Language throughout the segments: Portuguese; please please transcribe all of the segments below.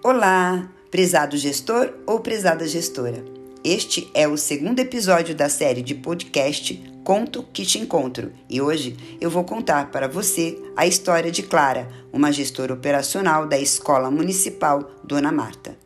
Olá, prezado gestor ou prezada gestora. Este é o segundo episódio da série de podcast Conto que te encontro e hoje eu vou contar para você a história de Clara, uma gestora operacional da Escola Municipal Dona Marta.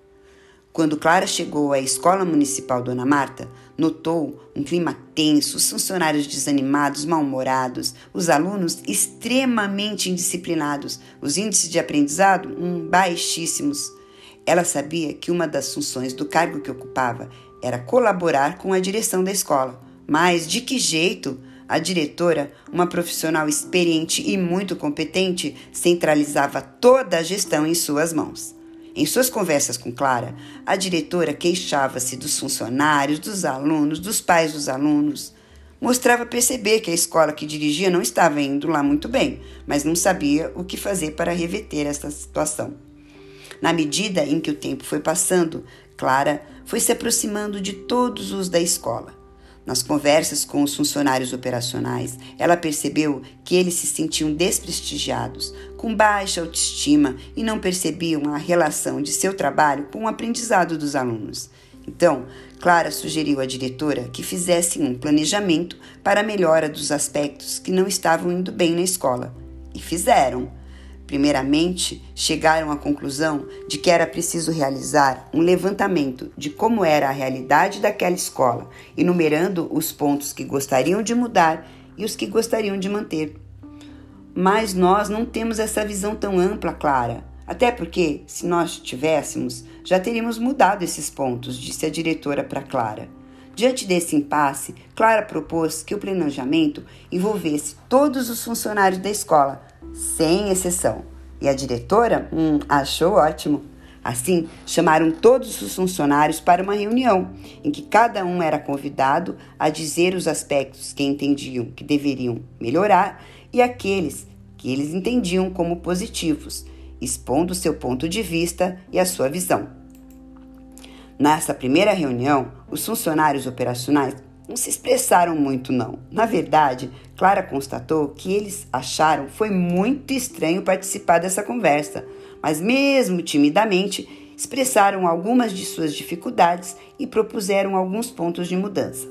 Quando Clara chegou à Escola Municipal Dona Marta, notou um clima tenso, os funcionários desanimados, mal-humorados, os alunos extremamente indisciplinados, os índices de aprendizado um, baixíssimos. Ela sabia que uma das funções do cargo que ocupava era colaborar com a direção da escola. Mas de que jeito? A diretora, uma profissional experiente e muito competente, centralizava toda a gestão em suas mãos. Em suas conversas com Clara, a diretora queixava-se dos funcionários, dos alunos, dos pais dos alunos. Mostrava perceber que a escola que dirigia não estava indo lá muito bem, mas não sabia o que fazer para reverter essa situação. Na medida em que o tempo foi passando, Clara foi se aproximando de todos os da escola. Nas conversas com os funcionários operacionais, ela percebeu que eles se sentiam desprestigiados, com baixa autoestima e não percebiam a relação de seu trabalho com o aprendizado dos alunos. Então, Clara sugeriu à diretora que fizessem um planejamento para a melhora dos aspectos que não estavam indo bem na escola. E fizeram. Primeiramente, chegaram à conclusão de que era preciso realizar um levantamento de como era a realidade daquela escola, enumerando os pontos que gostariam de mudar e os que gostariam de manter. Mas nós não temos essa visão tão ampla, Clara. Até porque, se nós tivéssemos, já teríamos mudado esses pontos, disse a diretora para Clara. Diante desse impasse, Clara propôs que o planejamento envolvesse todos os funcionários da escola, sem exceção. E a diretora hum, achou ótimo. Assim, chamaram todos os funcionários para uma reunião, em que cada um era convidado a dizer os aspectos que entendiam que deveriam melhorar e aqueles que eles entendiam como positivos, expondo seu ponto de vista e a sua visão. Nessa primeira reunião, os funcionários operacionais não se expressaram muito, não. Na verdade, Clara constatou que eles acharam foi muito estranho participar dessa conversa, mas mesmo timidamente expressaram algumas de suas dificuldades e propuseram alguns pontos de mudança.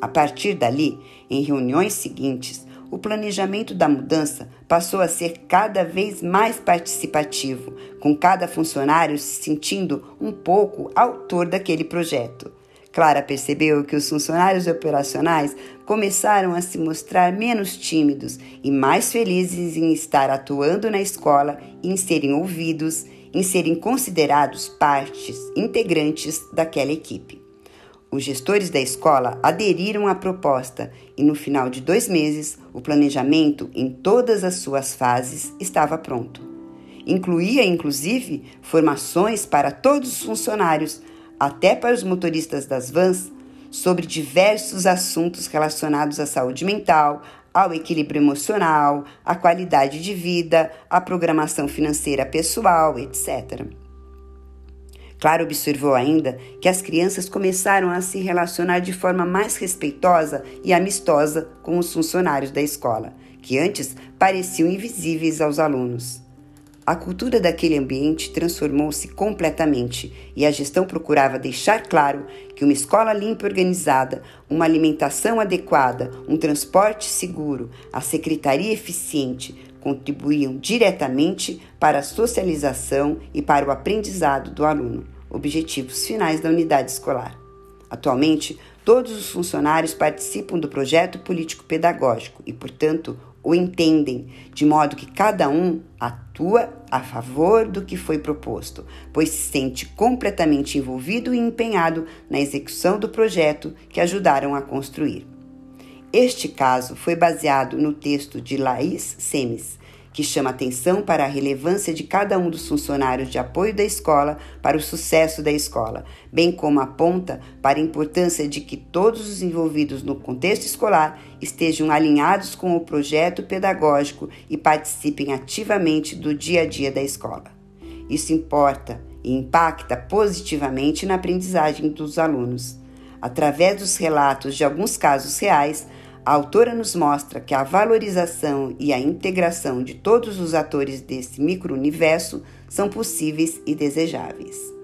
A partir dali, em reuniões seguintes, o planejamento da mudança passou a ser cada vez mais participativo, com cada funcionário se sentindo um pouco autor daquele projeto. Clara percebeu que os funcionários operacionais começaram a se mostrar menos tímidos e mais felizes em estar atuando na escola, em serem ouvidos, em serem considerados partes integrantes daquela equipe. Os gestores da escola aderiram à proposta e, no final de dois meses, o planejamento, em todas as suas fases, estava pronto. Incluía, inclusive, formações para todos os funcionários até para os motoristas das vans, sobre diversos assuntos relacionados à saúde mental, ao equilíbrio emocional, à qualidade de vida, à programação financeira pessoal, etc. Claro observou ainda que as crianças começaram a se relacionar de forma mais respeitosa e amistosa com os funcionários da escola, que antes pareciam invisíveis aos alunos. A cultura daquele ambiente transformou-se completamente e a gestão procurava deixar claro que uma escola limpa e organizada, uma alimentação adequada, um transporte seguro, a secretaria eficiente contribuíam diretamente para a socialização e para o aprendizado do aluno, objetivos finais da unidade escolar. Atualmente, todos os funcionários participam do projeto político-pedagógico e, portanto, o entendem, de modo que cada um atua a favor do que foi proposto, pois se sente completamente envolvido e empenhado na execução do projeto que ajudaram a construir. Este caso foi baseado no texto de Laís Semes, que chama atenção para a relevância de cada um dos funcionários de apoio da escola para o sucesso da escola, bem como aponta para a importância de que todos os envolvidos no contexto escolar estejam alinhados com o projeto pedagógico e participem ativamente do dia a dia da escola. Isso importa e impacta positivamente na aprendizagem dos alunos. Através dos relatos de alguns casos reais, A autora nos mostra que a valorização e a integração de todos os atores desse micro-universo são possíveis e desejáveis.